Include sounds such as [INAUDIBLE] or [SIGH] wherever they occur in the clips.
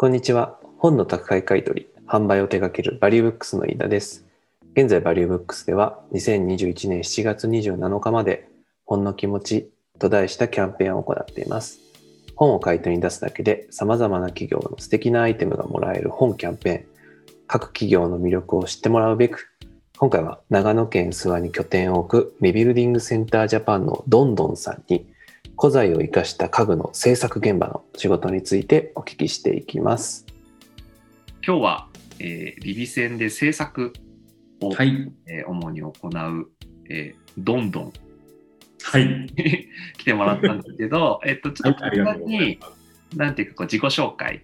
こんにちは。本の宅配買取、販売を手掛けるバリューブックスの飯田です。現在バリューブックスでは2021年7月27日まで本の気持ちと題したキャンペーンを行っています。本を買い取りに出すだけで様々な企業の素敵なアイテムがもらえる本キャンペーン。各企業の魅力を知ってもらうべく、今回は長野県諏訪に拠点を置くリビルディングセンタージャパンのどんどんさんに古材を生かした家具の制作現場の仕事についてお聞きしていきます。今日は、えー、リビ戦で制作を、はい。えー主に行う、えーどんどんはい。[LAUGHS] 来てもらったんですけど、[LAUGHS] えっと、ちょっと簡単に、ござい。なんていうかこう自己紹介、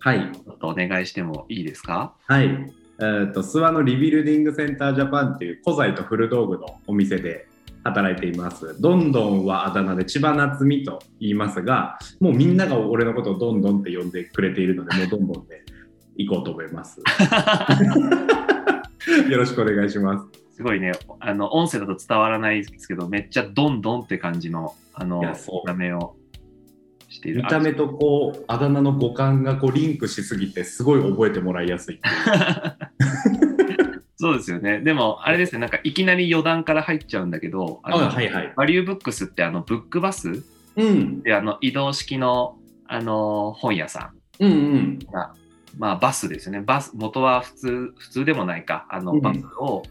はい。ちょっとお願いしてもいいですか？はい。えっ、と、諏訪のリビルディングセンタージャパンっていう古材と古道具のお店で働いています。どんどんはあだ名で千葉夏美と言いますが、もうみんなが俺のことをどんどんって呼んでくれているので、もうどんどんで行こうと思います。[LAUGHS] よろしくお願いします。すごいね、あの音声だと伝わらないですけど、めっちゃどんどんって感じの、あの、見た目をしている。見た目とこう、あだ名の五感がこうリンクしすぎて、すごい覚えてもらいやすい。[LAUGHS] そうですよね。でも、あれですね、なんかいきなり余談から入っちゃうんだけど、あのあはいはい。バリューブックスってあのブックバスうん。であの移動式のあの本屋さうんうん。んが、まあ、バスですよね。バス、元は普通、普通でもないか、あのうんバスを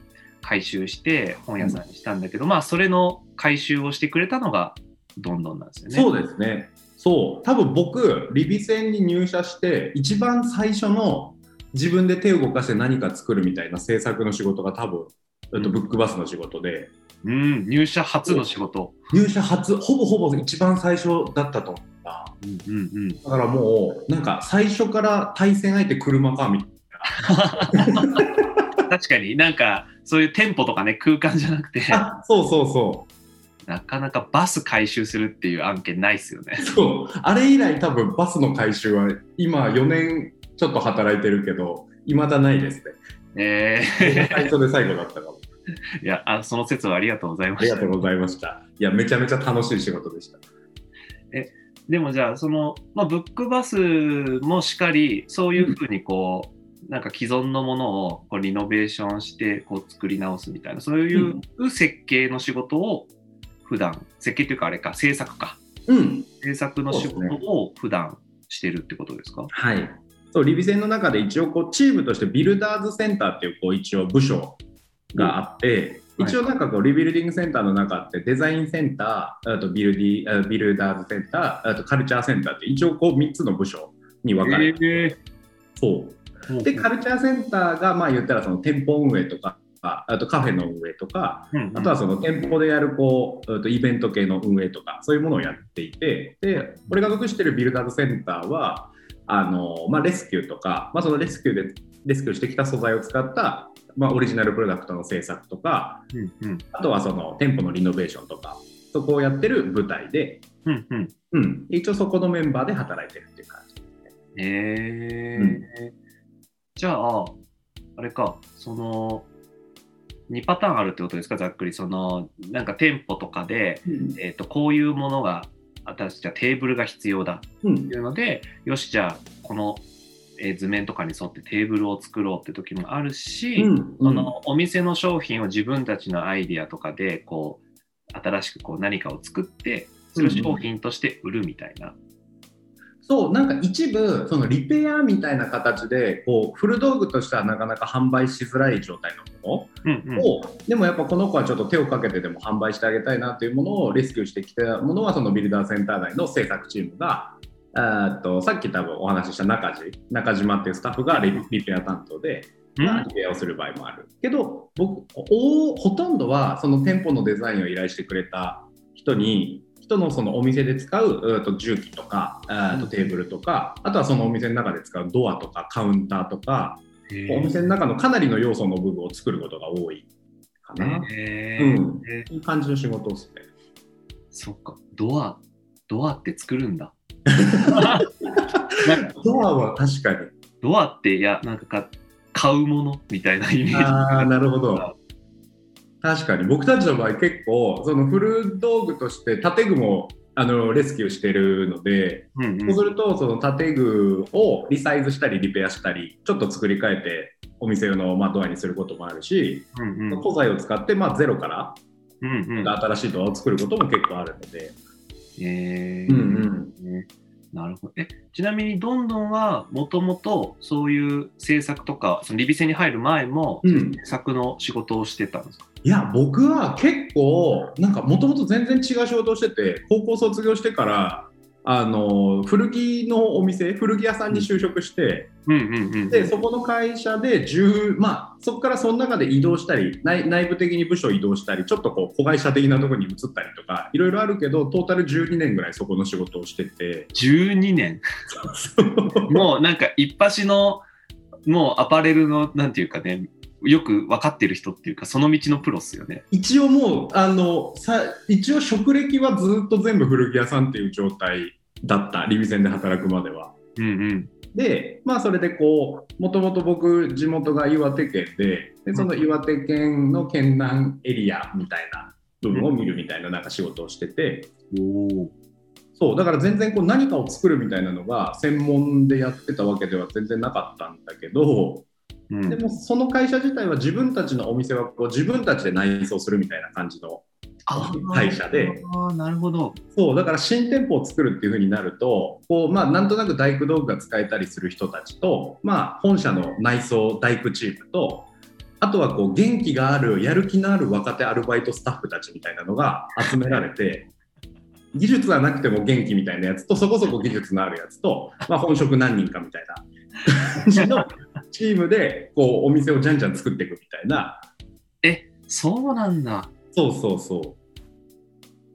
回収して本屋さんにしたんだけど、まあ、それの回収をしてくれたのがどんどんなんですよね。そうですね。そう。多分僕、リビ戦に入社して、一番最初の自分で手を動かして何か作るみたいな制作の仕事が多分、えっと、ブックバスの仕事で、うん、入社初の仕事。入社初、ほぼほぼ一番最初だったと思った。うんうんうん。だからもう、なんか最初から対戦相手車かみたい確かになんかそういう店舗とかね空間じゃなくて [LAUGHS] そうそうそう。なかなかバス回収するっていう案件ないですよね。そう。あれ以来多分バスの回収は今4年ちょっと働いてるけど、未だないですね。え最初で最後だったかも。ー、いやあその説はありがとうございましたありがと。うございました。いや、めちゃめちゃ楽しい仕事でした。でもじゃあその、まあ、ブックバスもしかりそういうふうにこう、なんか既存のものをこうリノベーションしてこう作り直すみたいなそういう設計の仕事を普段設計っていうかあれか制作かうん。制作の仕事を普段してるってことですか？はい。そう、リビ戦の中で一応こう、チームとしてビルダーズセンターっていうこう、一応部署があって、うん一応なんかこう、リビルディングセンターの中ってデザインセンター、あとビルディあビルダーズセンター、あとカルチャーセンターって一応こう3つの部署に分かれてて、えそう。ーで、カルチャーセンターがまあ言ったらその店舗運営とか、あとカフェの運営とか、うんうん。あとはその店舗でやるこう、イベント系の運営とか、そういうものをやっていて、で、俺が属してるビルダーズセンターは、あのまあ、レスキューとか、まあ、そのレスキューでレスキューしてきた素材を使った、まあ、オリジナルプロダクトの制作とか、うんうん。あとはその店舗のリノベーションとか、そこをやってる部隊で、うんうん。うん、一応そこのメンバーで働いてるっていう感じ。えー。うん。じゃあ、あれか、その、2パターンあるってことですか、ざっくり。その、なんか店舗とかで、えっ、と、こういうものが、私じゃあテーブルが必要だ。うん。っていうので、よし、じゃあ、この、えー図面とかに沿ってテーブルを作ろうって時もあるし、うん。そのお店の商品を自分たちのアイディアとかで、こう、新しくこう何かを作って、それを商品として売るみたいな。そうなんか一部そのリペアみたいな形でこう古道具としてはなかなか販売しづらい状態のうんうん。ものを、でもやっぱこの子はちょっと手をかけてでも販売してあげたいなというものをレスキューしてきたものはそのビルダーセンター内の制作チームがえーっとさっき多分お話しした中地中島っていうスタッフがリリペア担当で、まあリペアをする場合もある。けど僕おほとんどはその店舗のデザインを依頼してくれた人に人のそのお店で使うと重機とかあーとテーブルとかあとはそのお店の中で使うドアとかカウンターとかお店の中のかなりの要素の部分を作ることが多いかな。へーうんへーいい感じの仕事ですね。そっか、ドア、ドアって作るんだ。[LAUGHS] ドアは確かに。ドアって、いや、なんかか買うものみたいなイメージ。ああ、なるほど。確かに。僕たちの場合結構その古道具として建具もあのレスキューしてるので、うんそうするとその建具をリサイズしたりリペアしたりちょっと作り変えてお店のまあドアにすることもあるし、うんうん。古材を使ってまあゼロからうんうん。新しいドアを作ることも結構あるので、えー。うん。ねなるほど。え、ちなみに、どんどんは、もともと、そういう制作とか、そのリビセに入る前も、うん制作の仕事をしてたんですか？いや僕は結構なんかもともと全然違う仕事をしてて高校卒業してからあの古着のお店古着屋さんに就職して。でそこの会社で10まあそこからその中で移動したり内内部的に部署移動したりちょっとこう子会社的なところに移ったりとかいろいろあるけどトータル12年ぐらいそこの仕事をしてて12年？もうなんか一発の、もうアパレルの、なんていうかね、よく分かってる人っていうか、その道のプロっすよね。一応もうあのさ一応職歴はずっと全部古着屋さんっていう状態だったリビセンで働くまでは。うんうん。で、まあ、それでこう、もともと僕、地元が岩手県で、でその岩手県の県南エリアみたいな部分を見るみたいななんか仕事をしてて、おお。そう、だから全然こう何かを作るみたいなのが専門でやってたわけでは全然なかったんだけど、うんでもその会社自体は自分たちのお店はこう自分たちで内装するみたいな感じの会社で。ああ、なるほど。そうだから新店舗を作るっていう風になるとこう、まあ、なんとなく大工道具が使えたりする人たちと、まあ、本社の内装大工チームとあとはこう元気があるやる気のある若手アルバイトスタッフたちみたいなのが集められて技術はなくても元気みたいなやつとそこそこ技術のあるやつと、まあ、本職何人かみたいなのチームでこうお店をじゃんじゃん作っていくみたいなえ、そうなんだ。そうそうそう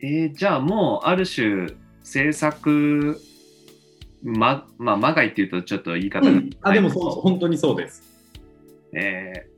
えーじゃあもうある種制作ままあまがいっていうとちょっと言い方が、うん、あでもそう本当にそうです。えー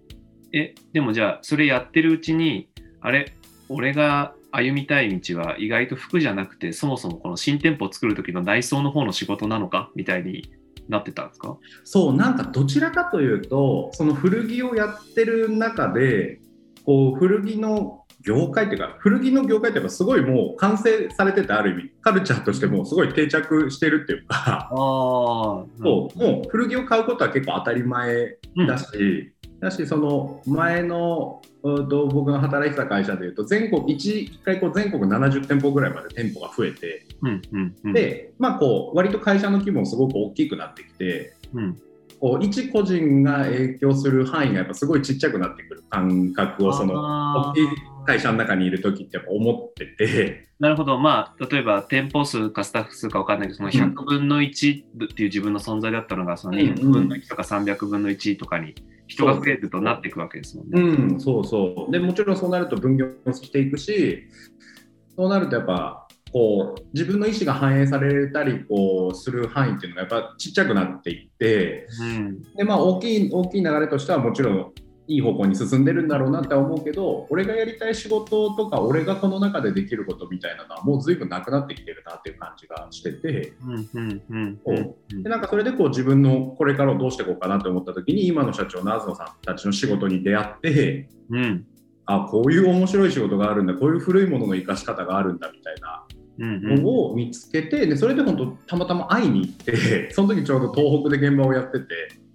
えでもじゃあそれやってるうちにあれ俺が歩みたい道は意外と服じゃなくてそもそもこの新店舗を作る時の内装の方の仕事なのか？みたいになってたんですか？そうなんかどちらかというとその古着をやってる中でこう古着の業界っていうか古着の業界っていうかすごいもう完成されててある意味カルチャーとしてもすごい定着してるっていうかああそうもう古着を買うことは結構当たり前うん。だし、だしその前のうんと僕が働いてた会社でいうと全国一一回こう全国70店舗ぐらいまで店舗が増えて、うんうんうん。でまあこう割と会社の規模もすごく大きくなってきてうん。こう一個人が影響する範囲がやっぱすごいちっちゃくなってくる感覚をその大きい会社の中にいる時ってやっぱ思ってて、なるほど、まあ、例えば店舗数かスタッフ数か分かんないけど、その100分の1っていう自分の存在だったのが、その200分の1とか300分の1とかに人が増えるとなっていくわけですもんね。うん、そうそうでもちろんそうなると分業していくしそうなるとやっぱこう自分の意思が反映されたりこうする範囲っていうのがやっぱちっちゃくなっていってうんで、まあ、大きい大きい流れとしてはもちろんいい方向に進んでるんだろうなって思うけど俺がやりたい仕事とか俺がこの中でできることみたいなのはもう随分なくなってきてるなっていう感じがしててなんかそれでこう自分のこれからをどうしていこうかなって思った時に今の社長の東さんたちの仕事に出会ってうん。あこういう面白い仕事があるんだこういう古いものの生かし方があるんだみたいなうんを見つけてでそれで本当たまたま会いに行ってその時ちょうど東北で現場をやってて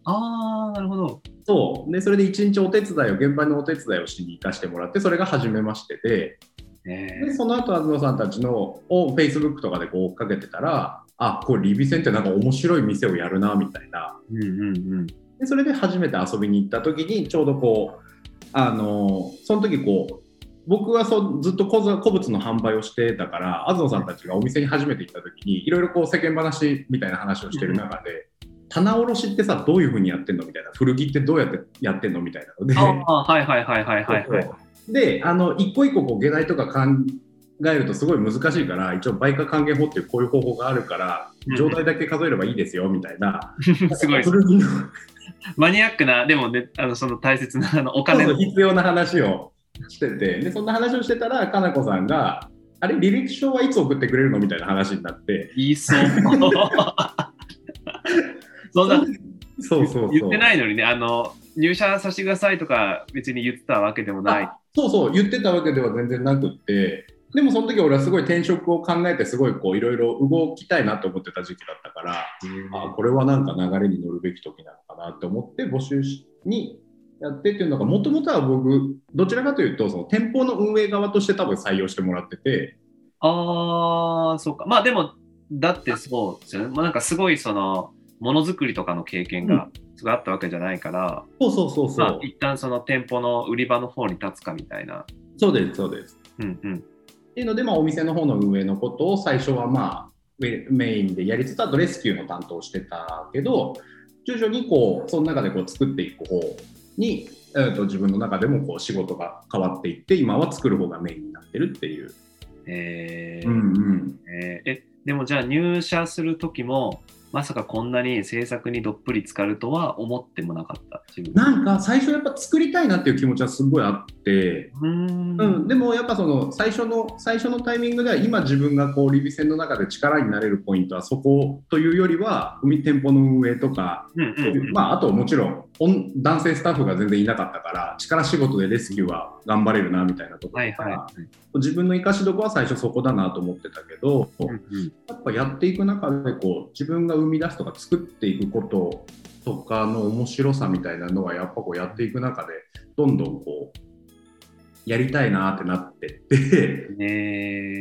ああ、なるほど。そうでそれで一日お手伝いを現場のお手伝いをしに行かしてもらってそれが初めましてでえでその後東さんたちのを Facebook とかでこう追っかけてたらあこれリビセンってなんか面白い店をやるなみたいなー、うんうんうん。でそれで初めて遊びに行った時にちょうどこうあのその時こう僕はそうずっと古物の販売をしてたから東さんたちがお店に初めて行った時にいろいろこう世間話みたいな話をしてる中で、棚卸しってさどういうふうにやってんのみたいな古着ってどうやってやってんのみたいなのではいはいはいはいはいはい。であの一個一個こう下代とか考えるとすごい難しいから一応売価還元法っていうこういう方法があるからうん状態だけ数えればいいですよみたいな、[LAUGHS] すごい。古着のマニアックな、でもね、あのその大切なあのお金の。必要な話をしててでそんな話をしてたらかなこさんが「あれ履歴書はいつ送ってくれるの?」みたいな話になって言いそう。[LAUGHS] そんなそうそうそう言ってないのにね、あの入社させてくださいとか別に言ってたわけでもない。あそうそう言ってたわけでは全然なくってでもその時俺はすごい転職を考えてすごいこういろいろ動きたいなと思ってた時期だったから、あこれはなんか流れに乗るべき時なのかなって思って募集しにやってっていうのがもともとは僕どちらかというとその店舗の運営側として多分採用してもらっててああ、そうか。まあでも、だってそうですよね。まあ、なんかすごいその、ものづくりとかの経験がすごいあったわけじゃないから、そうそうそうそう、まあ一旦その店舗の売り場の方に立つかみたいな。そうですそうですうんうん。っていうので、まあ、お店の方の運営のことを最初はまあメメインでやりつつあとレスキューの担当をしてたけど徐々にこうその中でこう作っていく方に、えー、と自分の中でもこう仕事が変わっていって今は作る方がメインになってるっていう。えーうんうんえーえ、でもじゃあ入社する時も、まさかこんなに制作にどっぷり浸かるとは思ってもなかった。なんか最初やっぱ作りたいなっていう気持ちはすごいあって、うーん。うん、でもやっぱその最初の最初のタイミングでは今自分がこうリビ戦の中で力になれるポイントはそこというよりは海店舗の運営とかうんうんうん。まあ、あともちろん女男性スタッフが全然いなかったから力仕事でレスキューは頑張れるなみたいなところはいはいとか、自分の生かしどころは最初そこだなと思ってたけど、うんうんやっぱやっていく中でこう自分が生み出すとか作っていくこととかの面白さみたいなのはやっぱこうやっていく中でどんどんこうやりたいなってなってって。え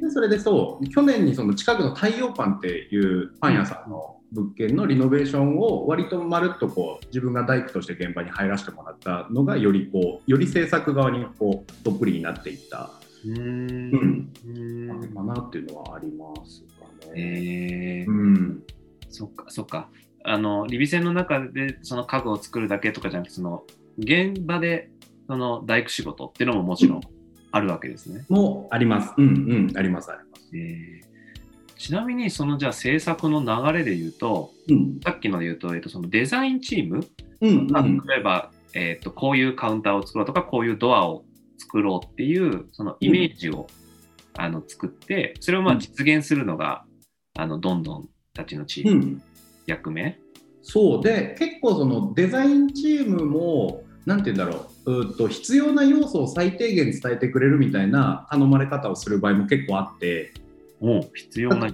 でそれでそう去年にその近くの太陽パンっていうパン屋さんの物件のリノベーションを割とまるっとこう自分が大工として現場に入らせてもらったのがよりこうより制作側にこうどっぷりになっていったー、うーんうんかなっていうのはありますかね。えーうんそっかそっか。あの、リビ戦の中でその家具を作るだけとかじゃなくて、その現場でその大工仕事っていうのももちろんあるわけですね。もあります。うんうんありますあります。えーちなみにそのじゃあ制作の流れで言うと、うん。さっきので言うと、えっと、そのデザインチーム？うんが、うん。例えば、えっと、こういうカウンターを作ろうとか、こういうドアを作ろうっていう、そのイメージを、あの作って、それをまあうん。実現するのが、あの、どんどんたちのチーム、うん。役目？そうで結構そのデザインチームもなんて言うんだろう。うと必要な要素を最低限伝えてくれるみたいな頼まれ方をする場合も結構あってもう必要な。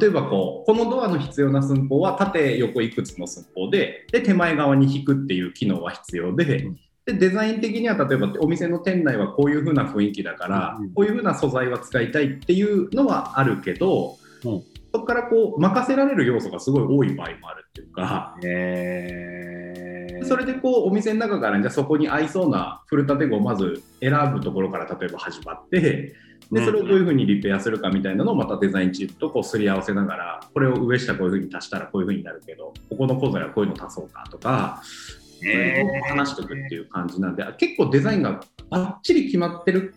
例えばこうこのドアの必要な寸法は縦横いくつの寸法でで手前側に引くっていう機能は必要で。うんでデザイン的には例えばお店の店内はこういう風な雰囲気だから、うんこういう風な素材は使いたいっていうのはあるけど、うんそこからこう任せられる要素がすごい多い場合もあるっていうか、えー、それでこうお店の中からじゃあそこに合いそうな古建具をまず選ぶところから例えば始まってでそれをどういうふうにリペアするかみたいなのをまたデザインチームとこうすり合わせながらこれを上下こういうふうに足したらこういうふうになるけどここの小材はこういうの足そうかとかそれを話していくっていう感じなんで結構デザインがバッチリ決まってる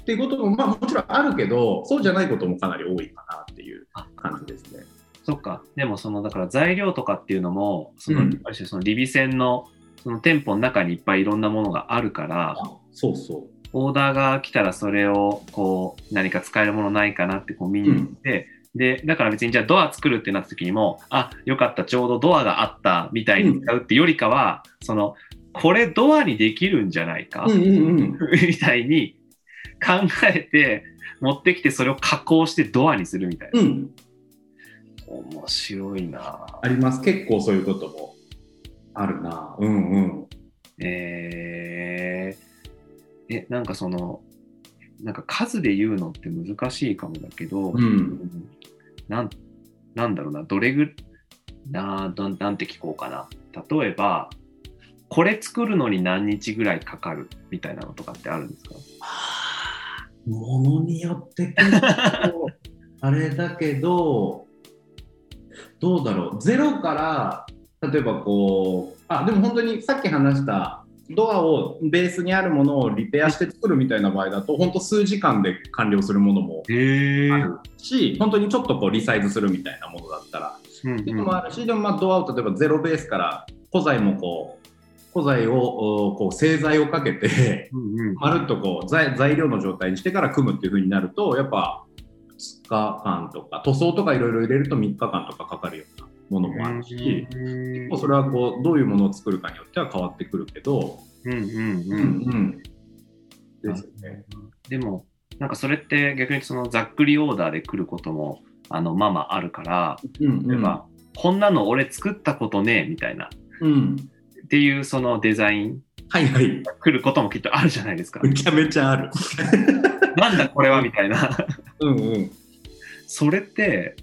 っていうこともまあもちろんあるけどそうじゃないこともかなり多いかなっていう感じですね。そっか。でも、その、だから材料とかっていうのも、その、うんある種そのリビ戦の、その店舗の中にいっぱいいろんなものがあるから、そうそうオーダーが来たらそれを、こう、何か使えるものないかなってこう見に行って、で、だから別にじゃあドア作るってなった時にも、あ、よかった、ちょうどドアがあったみたいに使うってよりかは、その、これドアにできるんじゃないか、うんうんうん。みたいに考えて、持ってきてそれを加工してドアにするみたいな。うん。面白いな。あります。結構そういうこともあるな。うんうん。えー、え、なんかその、なんか数で言うのって難しいかもだけど、うん。なんなんだろうな、どれぐななんなんて聞こうかな。例えば、これ作るのに何日ぐらいかかるみたいなのとかってあるんですか？ものによって [LAUGHS] あれだけどどうだろう。ゼロから例えばこうあでも本当にさっき話したドアをベースにあるものをリペアして作るみたいな場合だと本当数時間で完了するものもへあるし本当にちょっとこうリサイズするみたいなものだったらうんっていうのもあるし、でもまあドアを例えばゼロベースから古材もこう古材をおこう製材をかけてまるっとこう材材料の状態にしてから組むっていう風になるとやっぱ2日間とか塗装とかいろいろ入れると3日間とかかかるようなものもあるし、うんもうそれはこうどういうものを作るかによっては変わってくるけど、うんうんうんうんですね。でも、なんかそれって逆にそのざっくりオーダーで来ることもあのまあまああるから、うん例えば、こんなの俺作ったことねえみたいなうん。っていうそのデザインはいはい。が来ることもきっとあるじゃないですか。めちゃめちゃある。[LAUGHS] なんだこれはみたいな。うんうん。それって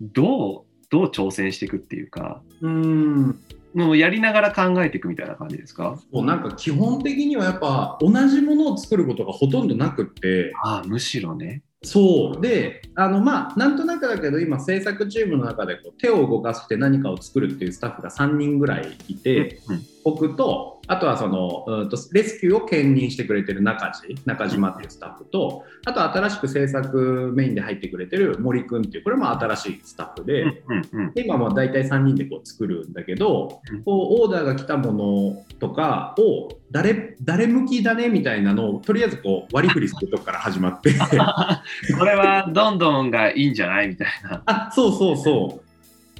どうどう挑戦していくっていうか、うん。もうやりながら考えていくみたいな感じですか？もうなんか基本的にはやっぱ同じものを作ることがほとんどなくって、ああ、むしろね。そう。で、あのまあ、なんとなくだけど今制作チームの中でこう手を動かして何かを作るっていうスタッフが3人ぐらいいて、うん僕と、あとはその、うんとレスキューを兼任してくれてる中地、中島っていうスタッフと、あと新しく制作メインで入ってくれてる森くんっていう、これも新しいスタッフで、うんうんうん。で今も大体3人でこう作るんだけど、うん。こうオーダーが来たものとかを誰誰向きだねみたいなのをとりあえずこう割り振りするとこから始まって。[LAUGHS] これはどんどんがいいんじゃないみたいな。あそうそうそう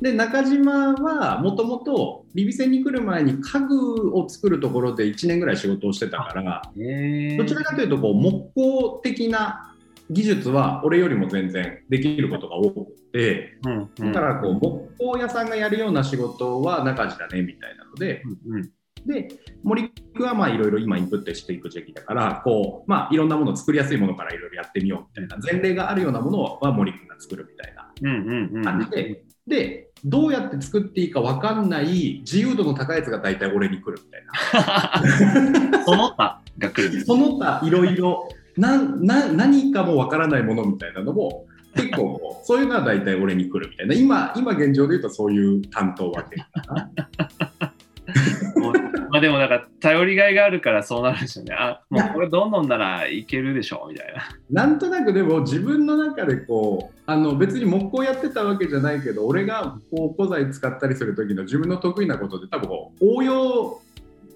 で中島はもともとリビ戦に来る前に家具を作るところで1年ぐらい仕事をしてたからへどちらかというとこう木工的な技術は俺よりも全然できることが多くてうんうん。だからこう木工屋さんがやるような仕事は中地だねみたいなのでうんうん。で森君はまあいろいろ今インプットしていく時期だからこう、まあ、いろんなものを作りやすいものからいろいろやってみようみたいな前例があるようなものは森君が作るみたいなうんうんうん。感じで、でどうやって作っていいか分かんない自由度の高いやつが大体俺に来るみたいな [LAUGHS] その他が来る。その他いろいろ何かも分からないものみたいなのも結構 [LAUGHS] そういうのは大体俺に来るみたいな今今現状で言うとそういう担当分けかな。でもなんか頼りがいがあるからそうなるんですよね。あもうこれどんどんならいけるでしょみたいな。なんとなくでも自分の中でこうあの別に木工やってたわけじゃないけど俺がこう古材使ったりする時の自分の得意なことで多分こう応用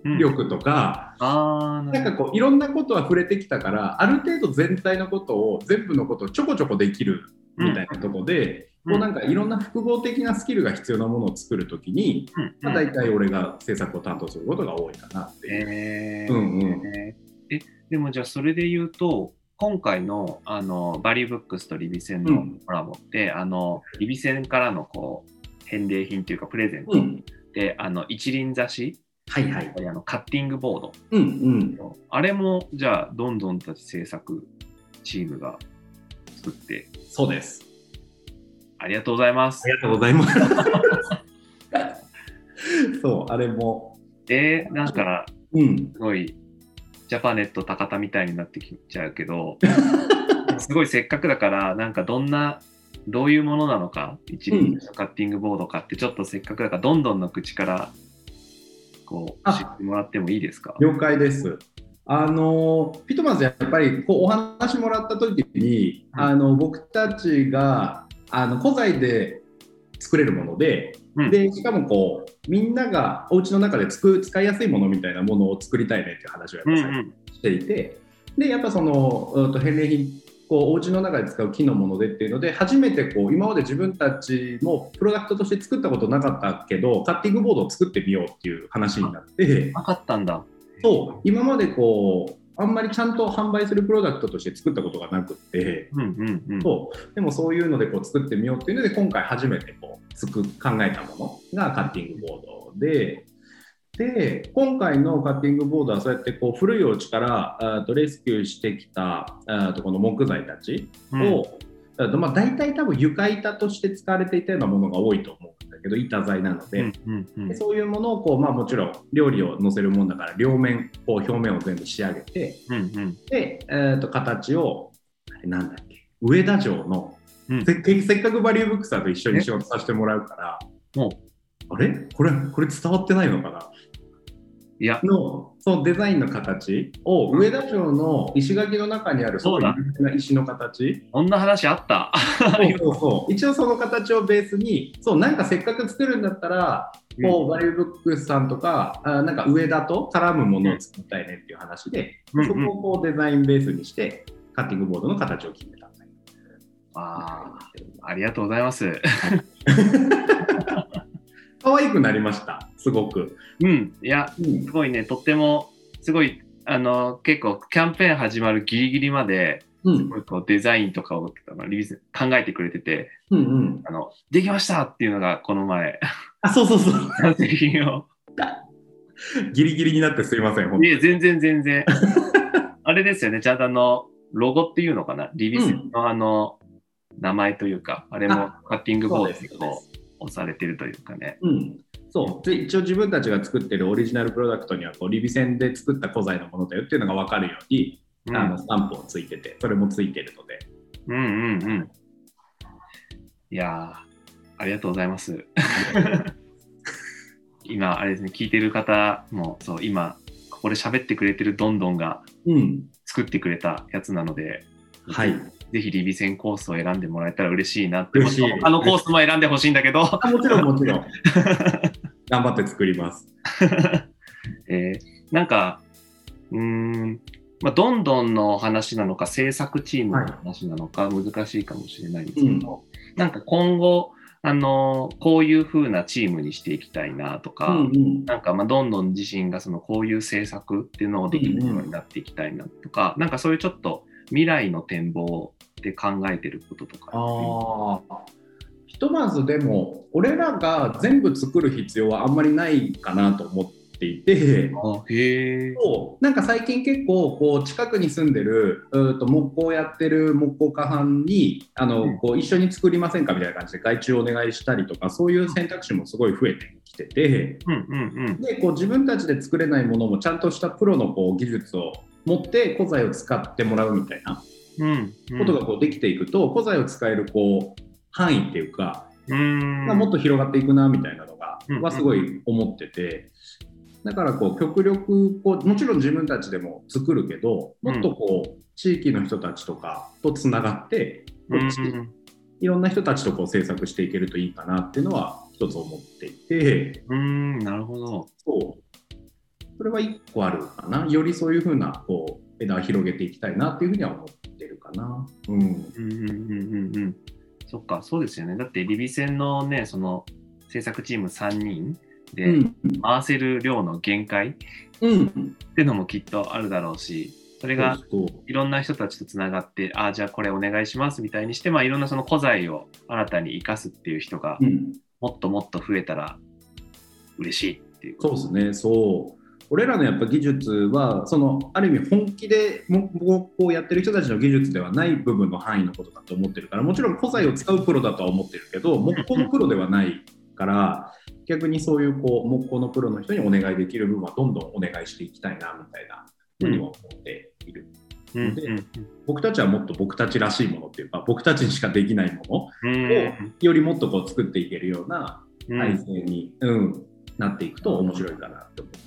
うん、力とか、ああ、なんかこういろんなことは触れてきたからある程度全体のことを全部のことをちょこちょこできるみたいなとこで、うんこうなんかいろんな複合的なスキルが必要なものを作る時に、うんまあ、大体俺が制作を担当することが多いかなっていう。えーうんうんえでもじゃあそれで言うと今回のあのバリューブックスとリビセンのうんコラボって、あのリビセンからのこう返礼品というかプレゼントうんで、あの一輪挿しはいはい。あのカッティングボードうんうん。あれもじゃあどんどんたち制作チームが作ってそうです。ありがとうございますありがとうございます。そう、あれも。でなんかうん。すごいジャパネット高田みたいになってきちゃうけど [LAUGHS] すごいせっかくだからなんかどんなどういうものなのか一輪のカッティングボードかってちょっとせっかくだからどんどんの口からこうあ知ってもらってもいいですか？了解です。あのピトマンズやっぱりこうお話もらった時に、うんあの僕たちがあの古材で作れるもので,、うんでしかもこうみんながお家の中でつく使いやすいものみたいなものを作りたいねっていう話をやっぱうんうんしていて、でやっぱその、うん、と返礼品こうお家の中で使う木のものでっていうので初めてこう今まで自分たちもプロダクトとして作ったことなかったけどカッティングボードを作ってみようっていう話になって。なかったんだそう今までこうあんまりちゃんと販売するプロダクトとして作ったことがなくって、うんうんうんそうでもそういうのでこう作ってみようっていうので今回初めてこうつく考えたものがカッティングボードで。で今回のカッティングボードはそうやってこう古いお家からとレスキューしてきたとこの木材たちうんを、あとまあ、大体多分床板として使われていたようなものが多いと思うんだけど板材なので、うんうんうん。でそういうものをこう、まあ、もちろん料理を乗せるもんだから両面こう表面を全部仕上げて。うんうん。で、えー、と形をあれなんだっけ上田城の、うん。せっかくバリューブックさんと一緒に仕事させてもらうからもあれ？これこれ伝わってないのかな？いや。のそのデザインの形を上田城の石垣の中にあるそうだ。な石の形。こんな話あった。そうそう。一応その形をベースにそうなんかせっかく作るんだったらこうバリューブックスさんとかあなんか上田と絡むものを作りたいねっていう話で、うんうん。そこをこうデザインベースにしてカッティングボードの形を決めた。あー。ありがとうございます [LAUGHS] 可愛くなりました。すごく、うん。いやうん。すごいね。とってもすごいあの結構キャンペーン始まるギリギリまでうん。こうデザインとかをあのリビス考えてくれてて、うんうん。あの、できましたっていうのがこの前、あ、そうそうそう。製品を。ギリギリになってすいません、いえ、全然全然。[LAUGHS] あれですよね、ちゃんとあの、ロゴっていうのかな、リビスのあの、名前というか、あれもあカッティングボードですこう押されてるというかね。うん。そう。で、一応自分たちが作ってるオリジナルプロダクトには、こう、リビ線で作った古材のものだよっていうのが分かるように、うんあの、スタンプをついてて、それもついてるので。うんうんうん。いやー、ありがとうございます。[LAUGHS] 今、あれですね、聞いてる方も、そう、今、ここで喋ってくれてるどんどんがうん。作ってくれたやつなので、はい。ぜひリビセンコースを選んでもらえたら嬉しいなって。もちろん他のコースも選んでほしいんだけど、あもちろん、もちろん。[LAUGHS] 頑張って作ります。[LAUGHS] えーなんか、うーん、まあ、どんどんの話なのか、制作チームの話なのか、難しいかもしれないんですけど、なんか今後、あのこういう風なチームにしていきたいなとか、うんうん。なんかまあどんどん自身がそのこういう制作っていうのをできるようになっていきたいなとか、なんかそういうちょっと未来の展望で考えてることとか。ひとまずでも、俺らが全部作る必要はあんまりないかなと思っていて。そうなんか最近結構こう近くに住んでるうーと木工やってる木工家さんにあの、うんこう一緒に作りませんかみたいな感じで外注お願いしたりとかそういう選択肢もすごい増えてきてて。でこう自分たちで作れないものもちゃんとしたプロのこう技術を持って古材を使ってもらうみたいなことがこうできていくと、古材を使えるこう範囲っていうか、うーん。まあもっと広がっていくなみたいなのが、うん。はすごい思ってて、だからこう極力こうもちろん自分たちでも作るけどもっとこう、地域の人たちとかとつながって、こうちうんいろんな人たちとこう制作していけるといいかなっていうのは一つ思っていて。うーん、なるほど。そうそれは一個あるかな？よりそういうふうなこう枝を広げていきたいなっていうふうには思ってるかな。うんうんうんうんうんうん。そっか、そうですよね。だって、リビ戦のね、その制作チーム3人うでん回せる量の限界っうん、ていうのもきっとあるだろうし、それがいろんな人たちとつながって、ああ、じゃあこれお願いしますみたいにして、まあ、いろんなその古材を新たに生かすっていう人がうんもっともっと増えたら嬉しいっていう。そうですね、そう。俺らのやっぱ技術は、そのある意味本気で木工をやってる人たちの技術ではない部分の範囲のことだと思ってるから、もちろん古材を使うプロだとは思ってるけど、木工のプロではないから、逆にそういうこう木工のプロの人にお願いできる部分はどんどんお願いしていきたいなみたいなふうには思っている。うんうん僕たちはもっと僕たちらしいものっていうか、僕たちにしかできないものをよりもっとこう作っていけるようなうん。体制に、うんなっていくと面白いかなって思ってる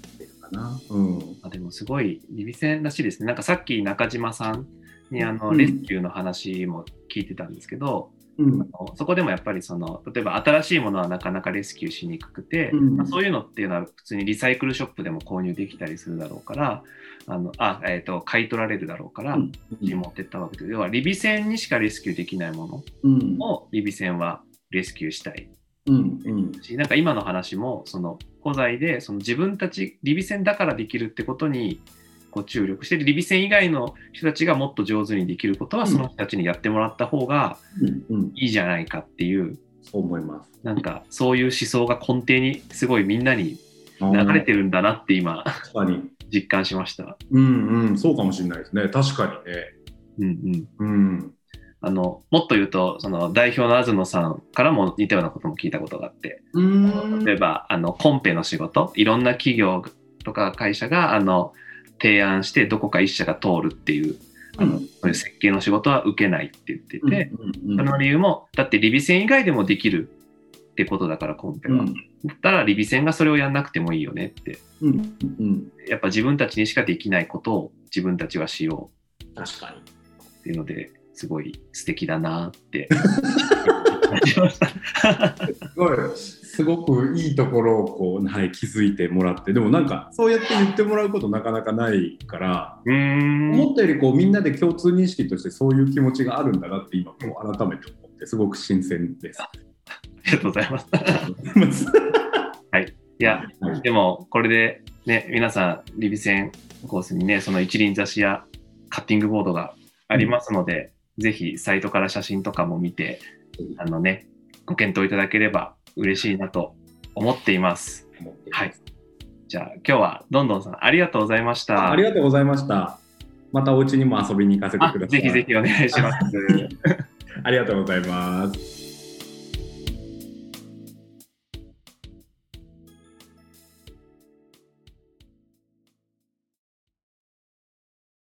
かな。うん。あでもすごいリビ戦らしいですね。なんかさっき中島さんにあのうん。レスキューの話も聞いてたんですけど、うん。あのそこでもやっぱりその例えば新しいものはなかなかレスキューしにくくて、うん。まあ、そういうのっていうのは普通にリサイクルショップでも購入できたりするだろうからあのあ、えー、と買い取られるだろうから、うん。持ってったわけで。要はリビ戦にしかレスキューできないもうん。のをリビ戦はレスキューしたい。うん。うん。しなんか今の話もその古材でその自分たちリビ戦だからできるってことにこう注力してリビ戦以外の人たちがもっと上手にできることはうんその人たちにやってもらった方がうんうんいいじゃないかっていうそう思います。なんかそういう思想が根底にすごいみんなに流れてるんだなって今確かに。実感しました。うんうん、そうかもしれないですね。確かにね。うんうん、うん。あのもっと言うとその代表の東野さんからも似たようなことも聞いたことがあってうん。例えばあのコンペの仕事いろんな企業とか会社があの提案してどこか一社が通るっていうあの、うん。そういう設計の仕事は受けないって言ってて、うんその理由もだってリビ戦以外でもできるってことだからコンペは、うん。だったらリビ戦がそれをやんなくてもいいよねって。うんうんやっぱ自分たちにしかできないことを自分たちはしよ確かに。うっていうのですごい素敵だなって。すごい、すごくいいところをこう、はい、気づいてもらって、でもなんか、そうやって言ってもらうことなかなかないから、思ったよりこうみんなで共通認識としてそういう気持ちがあるんだなって今こう改めて思ってすごく新鮮です。ありがとうございます。いや、はいでもこれでね、皆さん、リビ戦コースにね、その一輪挿しやカッティングボードがありますので、ぜひサイトから写真とかも見て、あのね、ご検討いただければ嬉しいなと思っています。はい。じゃあ今日はどんどんさんありがとうございました。あありがとうございました。またお家にも遊びに行かせてあください。ぜひぜひお願いします。[LAUGHS] ありがとうございます。